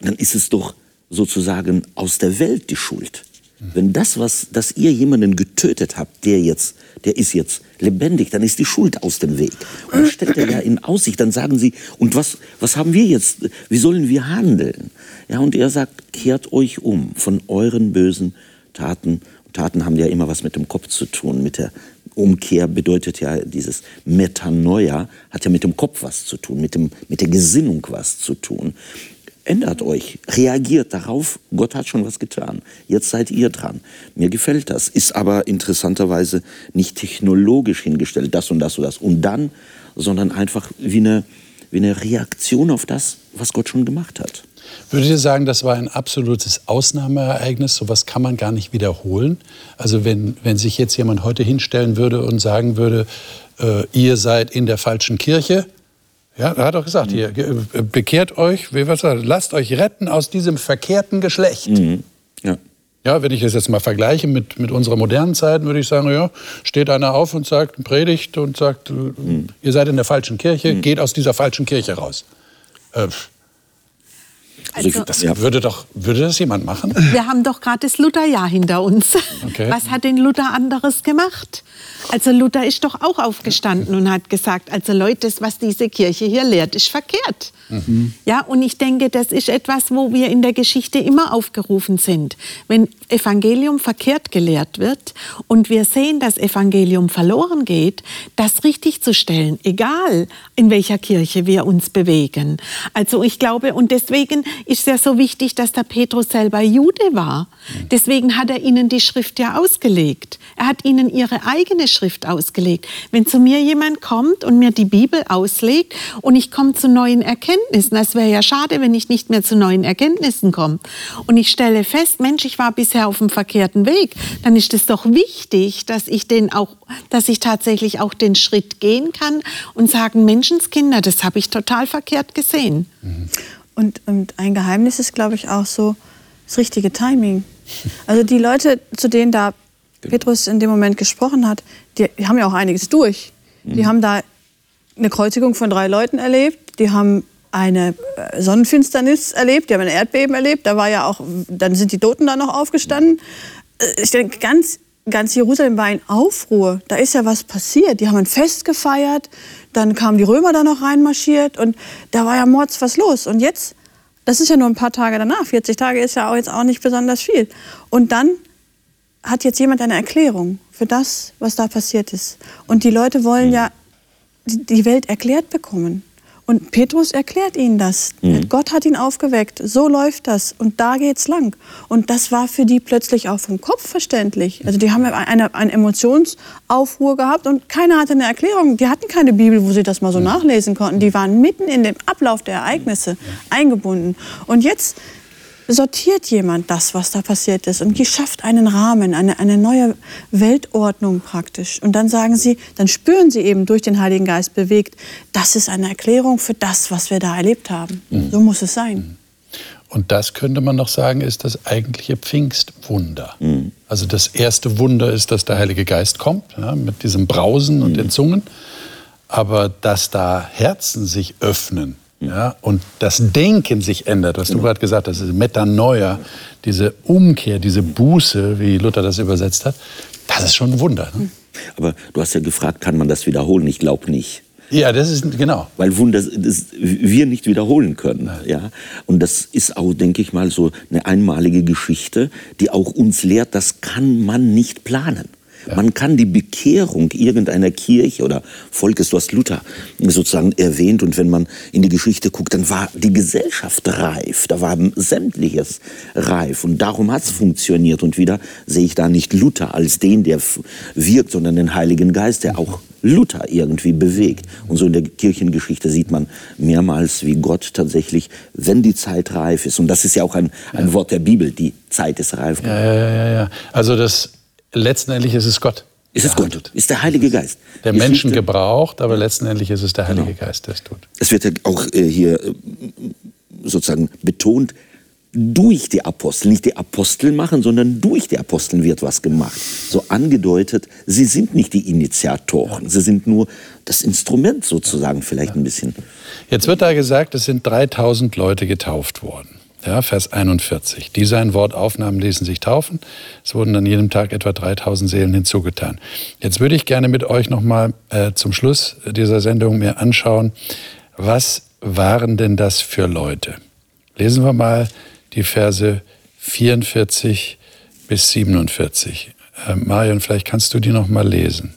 Dann ist es doch sozusagen aus der Welt die Schuld. Wenn das, was, dass ihr jemanden getötet habt, der jetzt, der ist jetzt lebendig, dann ist die Schuld aus dem Weg. Und das stellt er ja in Aussicht. Dann sagen sie, und was, was haben wir jetzt? Wie sollen wir handeln? Ja, und er sagt, kehrt euch um von euren bösen Taten. Taten haben ja immer was mit dem Kopf zu tun, mit der Umkehr bedeutet ja dieses Metanoia, hat ja mit dem Kopf was zu tun, mit, dem, mit der Gesinnung was zu tun ändert euch, reagiert darauf, Gott hat schon was getan. Jetzt seid ihr dran. Mir gefällt das, ist aber interessanterweise nicht technologisch hingestellt, das und das und das und dann, sondern einfach wie eine, wie eine Reaktion auf das, was Gott schon gemacht hat. Würdet ihr sagen, das war ein absolutes Ausnahmeereignis? Sowas kann man gar nicht wiederholen. Also wenn, wenn sich jetzt jemand heute hinstellen würde und sagen würde, äh, ihr seid in der falschen Kirche, ja, er hat doch gesagt, hier, äh, bekehrt euch, wie was lasst euch retten aus diesem verkehrten Geschlecht. Mhm. Ja. Ja, wenn ich das jetzt mal vergleiche mit, mit unserer modernen Zeit, würde ich sagen, ja, steht einer auf und sagt, predigt und sagt, mhm. ihr seid in der falschen Kirche, mhm. geht aus dieser falschen Kirche raus. Äh, also, also das ja. würde doch würde das jemand machen? Wir haben doch gerade das Lutherjahr hinter uns. Okay. Was hat denn Luther anderes gemacht? Also Luther ist doch auch aufgestanden und hat gesagt, also Leute, das, was diese Kirche hier lehrt, ist verkehrt. Mhm. Ja, und ich denke, das ist etwas, wo wir in der Geschichte immer aufgerufen sind. Wenn Evangelium verkehrt gelehrt wird und wir sehen, dass Evangelium verloren geht, das richtig zu stellen, egal in welcher Kirche wir uns bewegen. Also ich glaube, und deswegen ist es ja so wichtig, dass der Petrus selber Jude war. Deswegen hat er ihnen die Schrift ja ausgelegt. Er hat ihnen ihre eigene Schrift ausgelegt. Wenn zu mir jemand kommt und mir die Bibel auslegt und ich komme zu neuen Erkenntnissen, das wäre ja schade, wenn ich nicht mehr zu neuen Erkenntnissen komme. Und ich stelle fest, Mensch, ich war bisher auf dem verkehrten Weg, dann ist es doch wichtig, dass ich den auch, dass ich tatsächlich auch den Schritt gehen kann und sagen, Menschenskinder, das habe ich total verkehrt gesehen. Und, und ein Geheimnis ist, glaube ich, auch so das richtige Timing. Also die Leute, zu denen da Genau. Petrus in dem Moment gesprochen hat, die, die haben ja auch einiges durch. Mhm. Die haben da eine Kreuzigung von drei Leuten erlebt, die haben eine äh, Sonnenfinsternis erlebt, die haben ein Erdbeben erlebt, da war ja auch, dann sind die Toten da noch aufgestanden. Äh, ich denke, ganz, ganz Jerusalem war in Aufruhr, da ist ja was passiert. Die haben ein Fest gefeiert, dann kamen die Römer da noch reinmarschiert und da war ja mords was los. Und jetzt, das ist ja nur ein paar Tage danach, 40 Tage ist ja auch jetzt auch nicht besonders viel. Und dann hat jetzt jemand eine Erklärung für das, was da passiert ist. Und die Leute wollen ja die Welt erklärt bekommen. Und Petrus erklärt ihnen das. Mhm. Gott hat ihn aufgeweckt. So läuft das. Und da geht's lang. Und das war für die plötzlich auch vom Kopf verständlich. Also die haben eine, eine Emotionsaufruhr gehabt und keiner hatte eine Erklärung. Die hatten keine Bibel, wo sie das mal so mhm. nachlesen konnten. Die waren mitten in dem Ablauf der Ereignisse eingebunden. Und jetzt sortiert jemand das, was da passiert ist und schafft einen Rahmen, eine, eine neue Weltordnung praktisch. Und dann sagen sie, dann spüren sie eben durch den Heiligen Geist bewegt, das ist eine Erklärung für das, was wir da erlebt haben. Mhm. So muss es sein. Mhm. Und das könnte man noch sagen, ist das eigentliche Pfingstwunder. Mhm. Also das erste Wunder ist, dass der Heilige Geist kommt, ja, mit diesem Brausen und mhm. den Zungen. Aber dass da Herzen sich öffnen, ja, und das Denken sich ändert, was genau. du gerade gesagt hast, diese Metanoia, diese Umkehr, diese Buße, wie Luther das übersetzt hat, das ist schon ein Wunder. Ne? Aber du hast ja gefragt, kann man das wiederholen? Ich glaube nicht. Ja, das ist genau. Weil Wunder das wir nicht wiederholen können. Ja? Und das ist auch, denke ich mal, so eine einmalige Geschichte, die auch uns lehrt, das kann man nicht planen. Ja. Man kann die Bekehrung irgendeiner Kirche oder Volkes, du hast Luther sozusagen erwähnt, und wenn man in die Geschichte guckt, dann war die Gesellschaft reif, da war sämtliches reif und darum hat es funktioniert. Und wieder sehe ich da nicht Luther als den, der wirkt, sondern den Heiligen Geist, der auch Luther irgendwie bewegt. Und so in der Kirchengeschichte sieht man mehrmals, wie Gott tatsächlich, wenn die Zeit reif ist, und das ist ja auch ein, ein Wort der Bibel, die Zeit ist reif. Ja, ja, ja, ja. Also das letztendlich ist es Gott. Ist es Gott? Ist der Heilige Geist? Der Menschen gebraucht, aber letztendlich ist es der Heilige genau. Geist, der es tut. Es wird ja auch äh, hier äh, sozusagen betont, durch die Apostel, nicht die Apostel machen, sondern durch die Apostel wird was gemacht. So angedeutet, sie sind nicht die Initiatoren, sie sind nur das Instrument sozusagen vielleicht ein bisschen. Jetzt wird da gesagt, es sind 3000 Leute getauft worden. Ja, Vers 41. Die sein Wort aufnahmen, ließen sich taufen. Es wurden an jedem Tag etwa 3000 Seelen hinzugetan. Jetzt würde ich gerne mit euch nochmal äh, zum Schluss dieser Sendung mir anschauen, was waren denn das für Leute? Lesen wir mal die Verse 44 bis 47. Äh, Marion, vielleicht kannst du die noch mal lesen.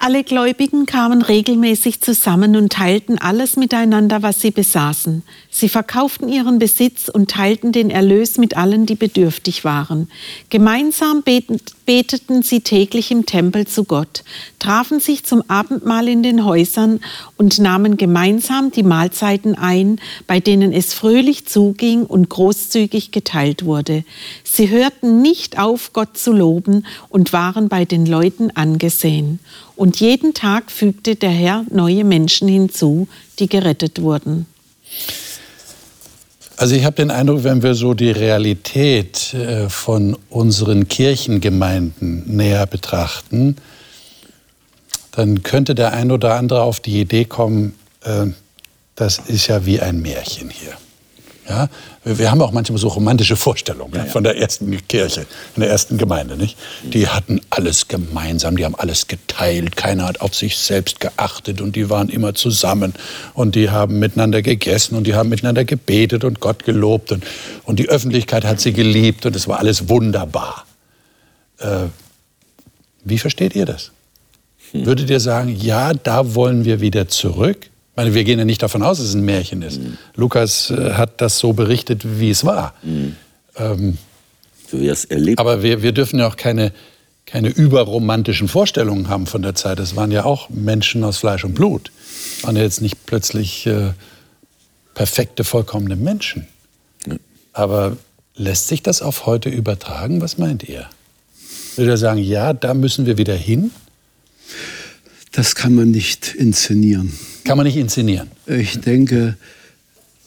Alle Gläubigen kamen regelmäßig zusammen und teilten alles miteinander, was sie besaßen. Sie verkauften ihren Besitz und teilten den Erlös mit allen, die bedürftig waren. Gemeinsam beteten sie täglich im Tempel zu Gott, trafen sich zum Abendmahl in den Häusern und nahmen gemeinsam die Mahlzeiten ein, bei denen es fröhlich zuging und großzügig geteilt wurde. Sie hörten nicht auf, Gott zu loben und waren bei den Leuten angesehen. Und jeden Tag fügte der Herr neue Menschen hinzu, die gerettet wurden. Also ich habe den Eindruck, wenn wir so die Realität äh, von unseren Kirchengemeinden näher betrachten, dann könnte der ein oder andere auf die Idee kommen, äh, das ist ja wie ein Märchen hier. Ja? Wir haben auch manchmal so romantische Vorstellungen ja, ja. von der ersten Kirche, von der ersten Gemeinde. Nicht? Die hatten alles gemeinsam, die haben alles geteilt, keiner hat auf sich selbst geachtet und die waren immer zusammen und die haben miteinander gegessen und die haben miteinander gebetet und Gott gelobt und, und die Öffentlichkeit hat sie geliebt und es war alles wunderbar. Äh, wie versteht ihr das? Hm. Würdet ihr sagen, ja, da wollen wir wieder zurück? Meine, wir gehen ja nicht davon aus, dass es ein Märchen ist. Mhm. Lukas äh, hat das so berichtet, wie es war. Mhm. Ähm, so wie er es erlebt. Aber wir, wir dürfen ja auch keine, keine überromantischen Vorstellungen haben von der Zeit. Es waren ja auch Menschen aus Fleisch und Blut. Es waren ja jetzt nicht plötzlich äh, perfekte, vollkommene Menschen. Mhm. Aber lässt sich das auf heute übertragen? Was meint ihr? Würde er sagen, ja, da müssen wir wieder hin? Das kann man nicht inszenieren. Kann man nicht inszenieren? Ich denke,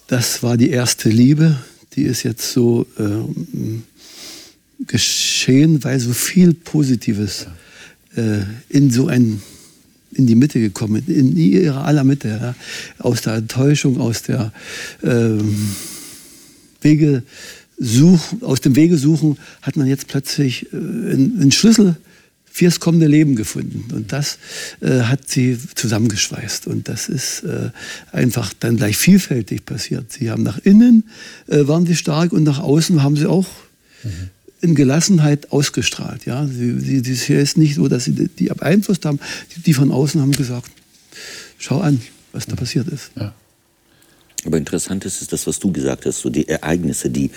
das war die erste Liebe. Die ist jetzt so äh, geschehen, weil so viel Positives äh, in so ein in die Mitte gekommen, in ihrer aller Mitte, ja. aus der Enttäuschung, aus der ähm, Wege suchen, aus dem Wege suchen, hat man jetzt plötzlich äh, einen Schlüssel fürs kommende Leben gefunden. Und das äh, hat sie zusammengeschweißt. Und das ist äh, einfach dann gleich vielfältig passiert. Sie haben nach innen, äh, waren sie stark und nach außen haben sie auch mhm. in Gelassenheit ausgestrahlt. Ja? Sie, sie, hier ist nicht so, dass sie die beeinflusst haben. Die, die von außen haben gesagt, schau an, was da mhm. passiert ist. Ja. Aber interessant ist, ist das, was du gesagt hast, so die Ereignisse, die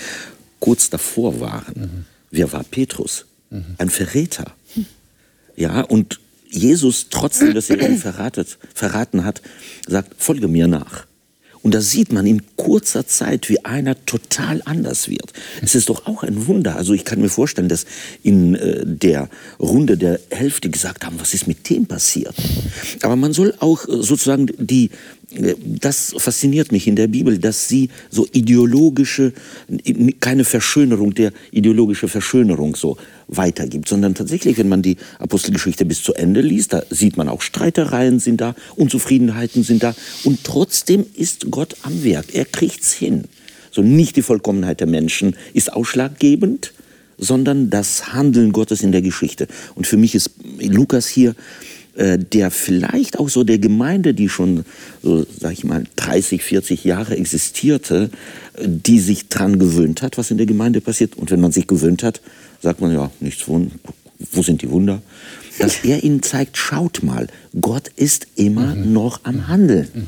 kurz davor waren. Mhm. Wer war Petrus? Mhm. Ein Verräter. Ja, und Jesus, trotzdem, dass er ihn verratet, verraten hat, sagt, folge mir nach. Und da sieht man in kurzer Zeit, wie einer total anders wird. Es ist doch auch ein Wunder. Also ich kann mir vorstellen, dass in äh, der Runde der Hälfte gesagt haben, was ist mit dem passiert. Aber man soll auch äh, sozusagen die das fasziniert mich in der Bibel, dass sie so ideologische, keine Verschönerung der ideologische Verschönerung so weitergibt, sondern tatsächlich, wenn man die Apostelgeschichte bis zu Ende liest, da sieht man auch Streitereien sind da, Unzufriedenheiten sind da und trotzdem ist Gott am Werk. Er kriegt's hin. So nicht die Vollkommenheit der Menschen ist ausschlaggebend, sondern das Handeln Gottes in der Geschichte. Und für mich ist Lukas hier der vielleicht auch so der Gemeinde, die schon, so sag ich mal, 30, 40 Jahre existierte, äh, die sich dran gewöhnt hat, was in der Gemeinde passiert. Und wenn man sich gewöhnt hat, sagt man ja, nichts wo sind die Wunder? Dass er ihnen zeigt, schaut mal, Gott ist immer mhm. noch am Handeln. Mhm.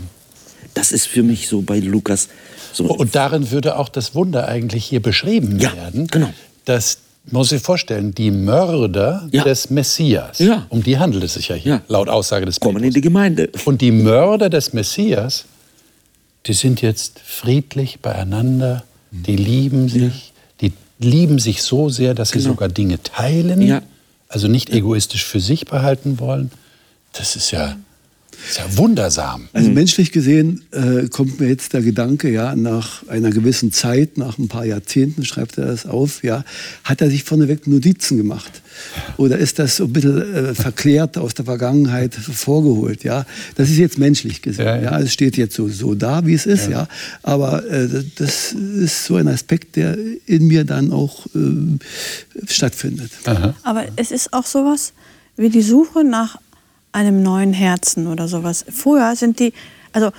Das ist für mich so bei Lukas so. Und darin würde auch das Wunder eigentlich hier beschrieben ja, werden. Genau. Dass muss sich vorstellen, die Mörder ja. des Messias, ja. um die handelt es sich ja hier, ja. laut Aussage des Kommen in die Gemeinde. Und die Mörder des Messias, die sind jetzt friedlich beieinander, die lieben sich, die lieben sich so sehr, dass sie genau. sogar Dinge teilen, also nicht egoistisch für sich behalten wollen. Das ist ja ist ja wundersam. Also menschlich gesehen äh, kommt mir jetzt der Gedanke, ja, nach einer gewissen Zeit, nach ein paar Jahrzehnten, schreibt er das auf, ja, hat er sich vorneweg Notizen gemacht? Oder ist das so ein bisschen äh, verklärt aus der Vergangenheit vorgeholt, ja? Das ist jetzt menschlich gesehen, ja. ja? Es steht jetzt so, so da, wie es ist, ja. ja? Aber äh, das ist so ein Aspekt, der in mir dann auch äh, stattfindet. Aha. Aber es ist auch sowas wie die Suche nach einem neuen Herzen oder sowas. Früher sind die, also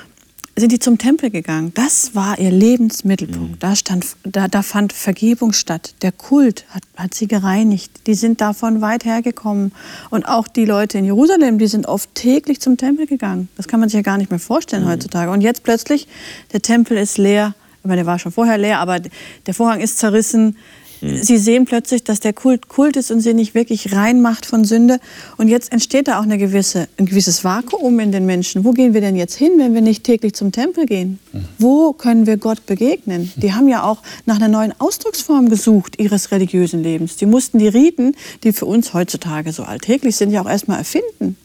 sind die zum Tempel gegangen. Das war ihr Lebensmittelpunkt. Mhm. Da, stand, da, da fand Vergebung statt. Der Kult hat, hat sie gereinigt. Die sind davon weit hergekommen. Und auch die Leute in Jerusalem, die sind oft täglich zum Tempel gegangen. Das kann man sich ja gar nicht mehr vorstellen mhm. heutzutage. Und jetzt plötzlich, der Tempel ist leer. Ich meine, der war schon vorher leer, aber der Vorhang ist zerrissen. Mhm. Sie sehen plötzlich, dass der Kult Kult ist und sie nicht wirklich reinmacht von Sünde. Und jetzt entsteht da auch eine gewisse, ein gewisses Vakuum in den Menschen. Wo gehen wir denn jetzt hin, wenn wir nicht täglich zum Tempel gehen? Mhm. Wo können wir Gott begegnen? Die haben ja auch nach einer neuen Ausdrucksform gesucht ihres religiösen Lebens. Die mussten die Riten, die für uns heutzutage so alltäglich sind, ja auch erstmal erfinden.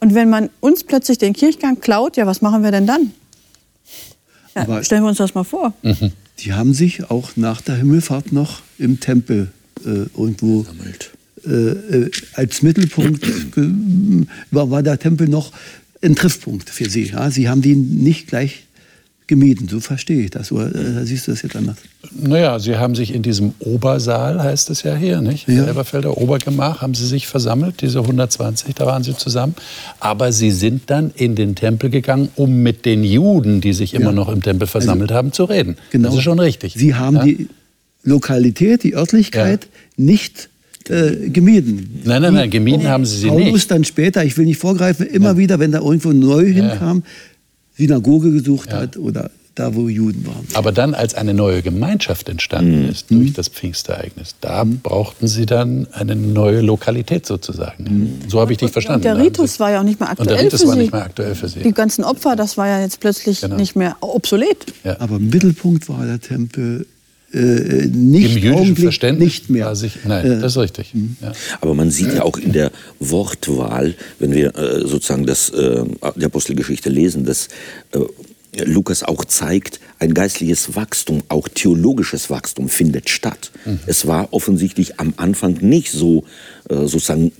Und wenn man uns plötzlich den Kirchgang klaut, ja, was machen wir denn dann? Ja, stellen wir uns das mal vor. Mhm die haben sich auch nach der Himmelfahrt noch im Tempel äh, irgendwo äh, äh, als Mittelpunkt war, war der Tempel noch ein Triffpunkt für sie. Ja? Sie haben den nicht gleich gemieden. So verstehe ich das. Oder äh, siehst du das jetzt anders? Naja, Sie haben sich in diesem Obersaal, heißt es ja hier, nicht? Ja. Elberfelder Obergemach, haben Sie sich versammelt, diese 120, da waren Sie zusammen. Aber Sie sind dann in den Tempel gegangen, um mit den Juden, die sich immer ja. noch im Tempel versammelt also, haben, zu reden. Genau. Das ist schon richtig. Sie haben ja? die Lokalität, die Örtlichkeit nicht äh, gemieden. Nein, nein, nein, gemieden haben sie sie Paulus nicht. Paulus dann später, ich will nicht vorgreifen, immer wieder, wenn da irgendwo neu hinkam, Synagoge gesucht ja. hat oder da, wo Juden waren. Aber dann, als eine neue Gemeinschaft entstanden mhm. ist durch das Pfingstereignis, da mhm. brauchten Sie dann eine neue Lokalität sozusagen. Mhm. So habe ich dich verstanden. Und der Ritus war ja auch nicht mehr aktuell. Und der Ritus für war nicht mehr aktuell für Sie. Die ganzen Opfer, das war ja jetzt plötzlich genau. nicht mehr obsolet. Ja. Aber im Mittelpunkt war der Tempel äh, nicht Im jüdischen Verständnis nicht mehr. Sich, nein, äh, das ist richtig. Mhm. Ja. Aber man sieht ja auch in der Wortwahl, wenn wir äh, sozusagen das, äh, die Apostelgeschichte lesen, dass äh, Lukas auch zeigt, ein geistliches Wachstum, auch theologisches Wachstum findet statt. Mhm. Es war offensichtlich am Anfang nicht so äh, sozusagen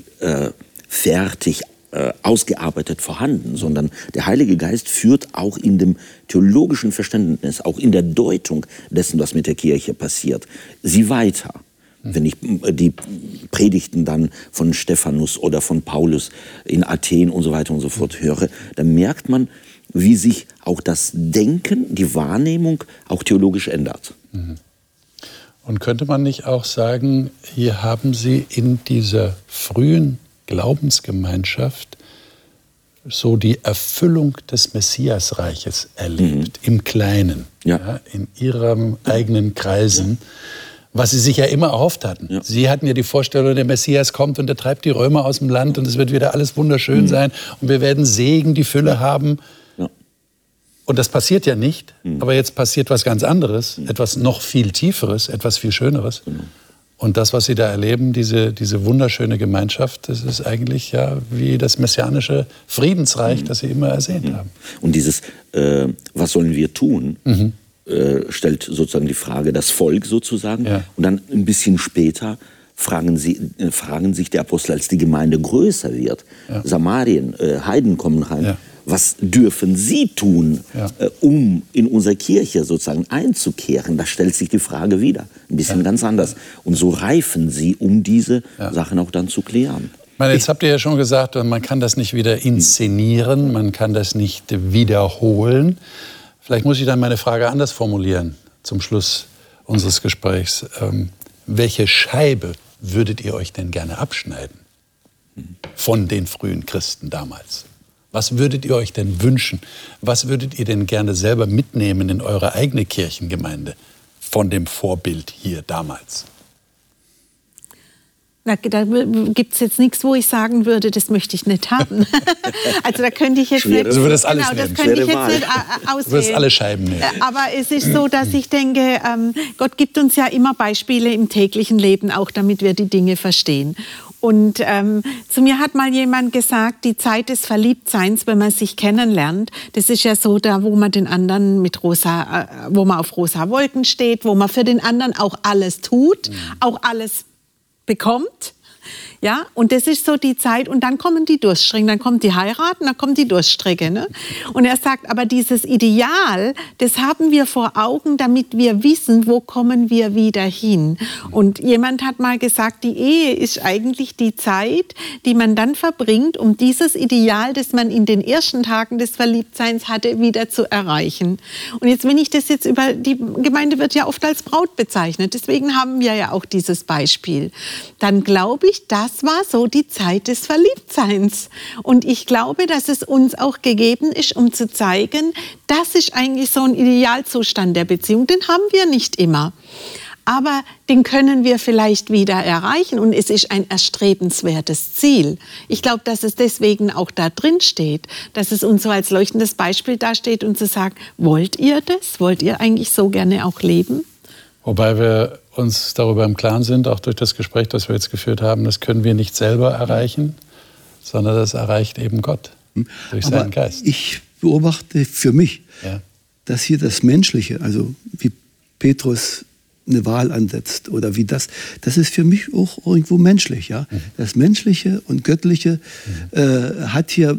fertig äh, ausgearbeitet vorhanden, sondern der Heilige Geist führt auch in dem theologischen Verständnis, auch in der Deutung dessen, was mit der Kirche passiert, sie weiter. Wenn ich äh, die Predigten dann von Stephanus oder von Paulus in Athen und so weiter und so fort höre, dann merkt man, wie sich auch das Denken, die Wahrnehmung auch theologisch ändert. Mhm. Und könnte man nicht auch sagen, hier haben Sie in dieser frühen Glaubensgemeinschaft so die Erfüllung des Messiasreiches erlebt, mhm. im Kleinen, ja. ja. in ihrem eigenen Kreisen. Ja. Was sie sich ja immer erhofft hatten. Sie hatten ja die Vorstellung, der Messias kommt und er treibt die Römer aus dem Land und es wird wieder alles wunderschön mhm. sein und wir werden Segen, die Fülle haben. Und das passiert ja nicht, mhm. aber jetzt passiert was ganz anderes, mhm. etwas noch viel Tieferes, etwas viel Schöneres. Genau. Und das, was Sie da erleben, diese, diese wunderschöne Gemeinschaft, das ist eigentlich ja wie das messianische Friedensreich, mhm. das Sie immer ersehnt mhm. haben. Und dieses, äh, was sollen wir tun, mhm. äh, stellt sozusagen die Frage das Volk sozusagen. Ja. Und dann ein bisschen später fragen, sie, äh, fragen sich die Apostel, als die Gemeinde größer wird, ja. Samarien, äh, Heiden kommen rein. Ja was dürfen Sie tun, ja. äh, um in unsere Kirche sozusagen einzukehren? Da stellt sich die Frage wieder, ein bisschen ja. ganz anders. Und so reifen Sie, um diese ja. Sachen auch dann zu klären. Meine, jetzt habt ihr ja schon gesagt, man kann das nicht wieder inszenieren, man kann das nicht wiederholen. Vielleicht muss ich dann meine Frage anders formulieren zum Schluss unseres Gesprächs. Ähm, welche Scheibe würdet ihr euch denn gerne abschneiden von den frühen Christen damals? Was würdet ihr euch denn wünschen? Was würdet ihr denn gerne selber mitnehmen in eure eigene Kirchengemeinde von dem Vorbild hier damals? Da, da gibt es jetzt nichts, wo ich sagen würde, das möchte ich nicht haben. also da könnte ich jetzt Schwere, nicht. Also das alles genau, das nehmen. könnte Schwere ich jetzt Wahl. nicht äh, auswählen. Du wirst alle Scheiben nehmen. Äh, Aber es ist so, dass ich denke, ähm, Gott gibt uns ja immer Beispiele im täglichen Leben, auch damit wir die Dinge verstehen. Und ähm, zu mir hat mal jemand gesagt, die Zeit des Verliebtseins, wenn man sich kennenlernt, das ist ja so da, wo man den anderen mit rosa, äh, wo man auf rosa Wolken steht, wo man für den anderen auch alles tut, auch alles bekommt. Ja, und das ist so die Zeit, und dann kommen die Durststrecken, dann kommt die Heirat und dann kommt die Durststrecke. Ne? Und er sagt, aber dieses Ideal, das haben wir vor Augen, damit wir wissen, wo kommen wir wieder hin. Und jemand hat mal gesagt, die Ehe ist eigentlich die Zeit, die man dann verbringt, um dieses Ideal, das man in den ersten Tagen des Verliebtseins hatte, wieder zu erreichen. Und jetzt, wenn ich das jetzt über, die Gemeinde wird ja oft als Braut bezeichnet, deswegen haben wir ja auch dieses Beispiel. Dann glaube ich, das war so die Zeit des Verliebtseins. Und ich glaube, dass es uns auch gegeben ist, um zu zeigen, das ist eigentlich so ein Idealzustand der Beziehung. Den haben wir nicht immer. Aber den können wir vielleicht wieder erreichen und es ist ein erstrebenswertes Ziel. Ich glaube, dass es deswegen auch da drin steht, dass es uns so als leuchtendes Beispiel dasteht und zu sagen, wollt ihr das? Wollt ihr eigentlich so gerne auch leben? Wobei wir uns darüber im Klaren sind, auch durch das Gespräch, das wir jetzt geführt haben, das können wir nicht selber erreichen, sondern das erreicht eben Gott durch Aber seinen Geist. ich beobachte für mich, Ja. dass hier das Menschliche, also wie Petrus eine Wahl ansetzt oder wie das, das ist für mich auch irgendwo menschlich. Ja? Mhm. Das Menschliche und Göttliche äh, hat hier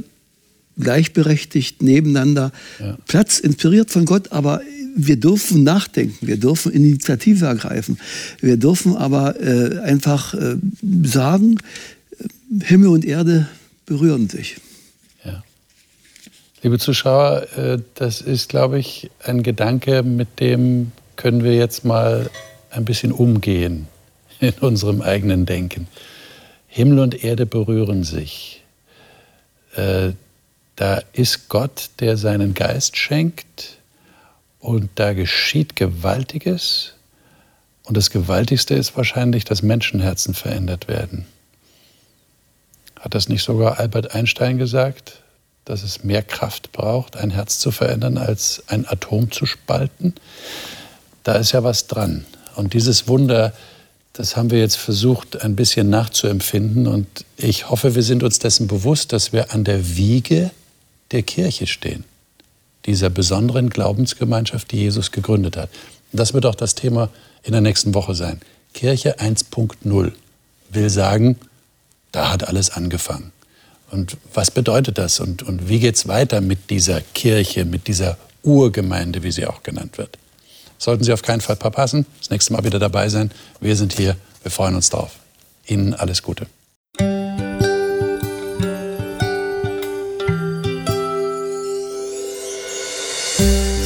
gleichberechtigt nebeneinander Platz, inspiriert von Gott, aber wir dürfen nachdenken, wir dürfen Initiative ergreifen, wir dürfen aber äh, einfach äh, sagen, äh, Himmel und Erde berühren sich. Ja. Liebe Zuschauer, äh, das ist, glaube ich, ein Gedanke, mit dem können wir jetzt mal ein bisschen umgehen in unserem eigenen Denken. Himmel und Erde berühren sich. Da ist Gott, der seinen Geist schenkt und da geschieht Gewaltiges. Und das Gewaltigste ist wahrscheinlich, dass Menschenherzen verändert werden. Hat das nicht sogar Albert Einstein gesagt, dass es mehr Kraft braucht, ein Herz zu verändern, als ein Atom zu spalten? Da ist ja was dran. Und dieses Wunder, das haben wir jetzt versucht, ein bisschen nachzuempfinden. Und ich hoffe, wir sind uns dessen bewusst, dass wir an der Wiege der Kirche stehen. Dieser besonderen Glaubensgemeinschaft, die Jesus gegründet hat. Und das wird auch das Thema in der nächsten Woche sein. Kirche 1.0 will sagen, da hat alles angefangen. Und was bedeutet das? Und, und wie geht es weiter mit dieser Kirche, mit dieser Urgemeinde, wie sie auch genannt wird? Sollten Sie auf keinen Fall verpassen. Das nächste Mal wieder dabei sein. Wir sind hier. Wir freuen uns drauf. Ihnen alles Gute.